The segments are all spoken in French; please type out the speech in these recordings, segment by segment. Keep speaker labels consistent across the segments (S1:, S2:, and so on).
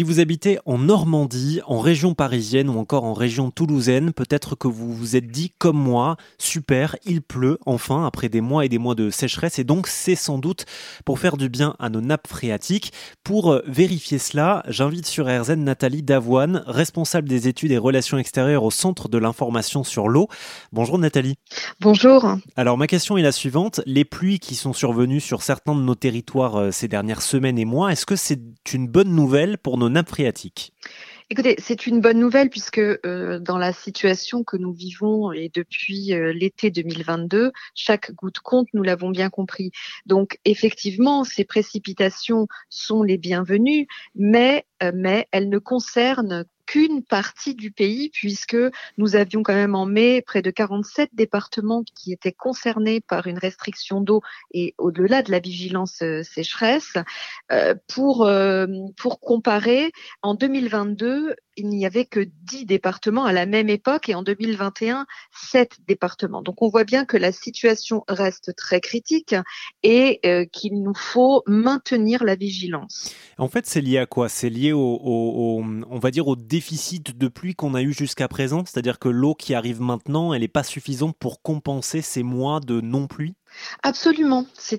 S1: Si vous habitez en Normandie, en région parisienne ou encore en région toulousaine, peut-être que vous vous êtes dit comme moi, super, il pleut enfin après des mois et des mois de sécheresse et donc c'est sans doute pour faire du bien à nos nappes phréatiques. Pour euh, vérifier cela, j'invite sur RZN Nathalie Davoine, responsable des études et relations extérieures au Centre de l'information sur l'eau. Bonjour Nathalie.
S2: Bonjour.
S1: Alors ma question est la suivante, les pluies qui sont survenues sur certains de nos territoires euh, ces dernières semaines et mois, est-ce que c'est une bonne nouvelle pour nos
S2: Écoutez, c'est une bonne nouvelle puisque euh, dans la situation que nous vivons et depuis euh, l'été 2022, chaque goutte compte, nous l'avons bien compris. Donc effectivement, ces précipitations sont les bienvenues, mais euh, mais elles ne concernent qu'une partie du pays, puisque nous avions quand même en mai près de 47 départements qui étaient concernés par une restriction d'eau et au-delà de la vigilance euh, sécheresse. Euh, pour, euh, pour comparer, en 2022, il n'y avait que 10 départements à la même époque et en 2021, 7 départements. Donc on voit bien que la situation reste très critique et qu'il nous faut maintenir la vigilance.
S1: En fait, c'est lié à quoi? C'est lié au, au, on va dire au déficit de pluie qu'on a eu jusqu'à présent, c'est-à-dire que l'eau qui arrive maintenant, elle n'est pas suffisante pour compenser ces mois de non-pluie?
S2: Absolument, c'est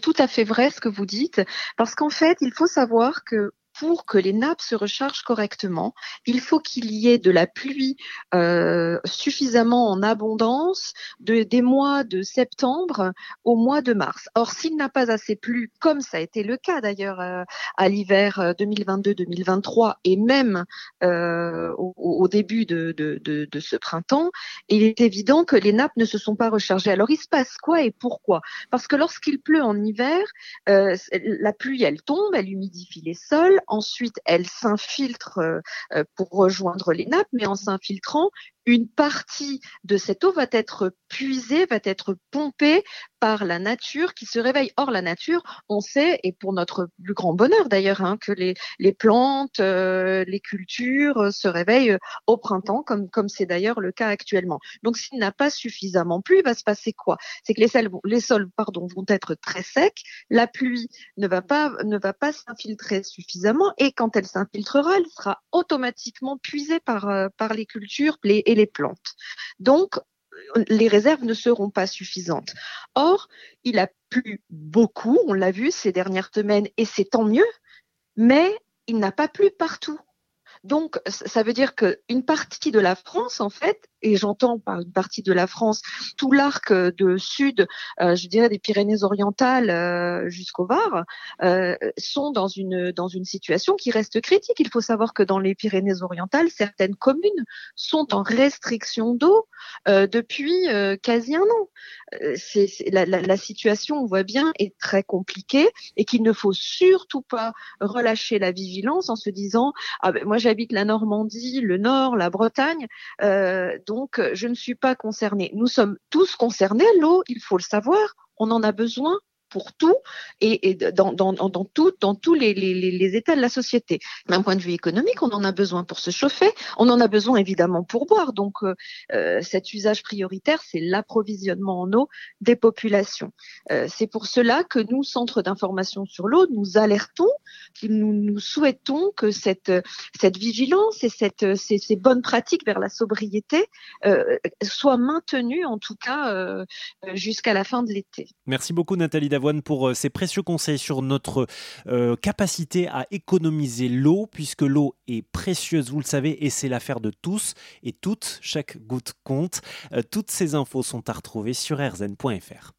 S2: tout à fait vrai ce que vous dites, parce qu'en fait, il faut savoir que pour que les nappes se rechargent correctement, il faut qu'il y ait de la pluie euh, suffisamment en abondance de, des mois de septembre au mois de mars. Or, s'il n'a pas assez plu, comme ça a été le cas d'ailleurs euh, à l'hiver 2022-2023 euh, et même euh, au, début de, de, de, de, ce printemps, il est évident que les nappes ne se sont pas rechargées. Alors, il se passe quoi et pourquoi? Parce que lorsqu'il pleut en hiver, euh, la pluie, elle tombe, elle humidifie les sols Ensuite, elle s'infiltre euh, euh, pour rejoindre les nappes, mais en s'infiltrant, une partie de cette eau va être puisée, va être pompée par la nature qui se réveille. Or, la nature, on sait, et pour notre plus grand bonheur d'ailleurs, hein, que les, les plantes, euh, les cultures euh, se réveillent au printemps, comme comme c'est d'ailleurs le cas actuellement. Donc, s'il n'a pas suffisamment plu, il va se passer quoi? C'est que les sols, les sols pardon, vont être très secs, la pluie ne va pas, ne va pas s'infiltrer suffisamment, et quand elle s'infiltrera, elle sera automatiquement puisée par, euh, par les cultures, les les plantes. Donc, les réserves ne seront pas suffisantes. Or, il a plu beaucoup, on l'a vu ces dernières semaines, et c'est tant mieux, mais il n'a pas plu partout. Donc, ça veut dire qu'une partie de la France, en fait, et j'entends par une partie de la France tout l'arc de sud, euh, je dirais des Pyrénées-Orientales euh, jusqu'au Var, euh, sont dans une dans une situation qui reste critique. Il faut savoir que dans les Pyrénées-Orientales, certaines communes sont en restriction d'eau depuis quasi un an. La, la, la, situation, on voit bien, est très compliquée et qu'il ne faut surtout pas relâcher la vigilance en se disant ah ben moi j'habite la Normandie, le Nord, la Bretagne, je ne suis pas concernée. Nous sommes tous concernés, l'eau, il faut le savoir, on en a besoin pour tout et, dans, dans, dans, tout, dans tous les, les, les, états de la société. D'un point de vue économique, on en a besoin pour se chauffer, on en a besoin évidemment pour boire. Donc euh, euh cet usage prioritaire, c'est l'approvisionnement en eau des populations. Euh, c'est pour cela que nous, Centre d'information sur l'eau, nous alertons, nous, souhaitons que cette, cette vigilance et cette, ces, bonnes pratiques vers la sobriété euh, soient maintenues, en tout cas jusqu'à la fin de l'été.
S1: Merci beaucoup Nathalie pour euh, ces précieux conseils sur notre euh, capacité à économiser l'eau, puisque l'eau est précieuse, vous le savez, et c'est l'affaire de tous et toutes. Chaque goutte compte. Euh, toutes ces infos sont à retrouver sur rzn.fr.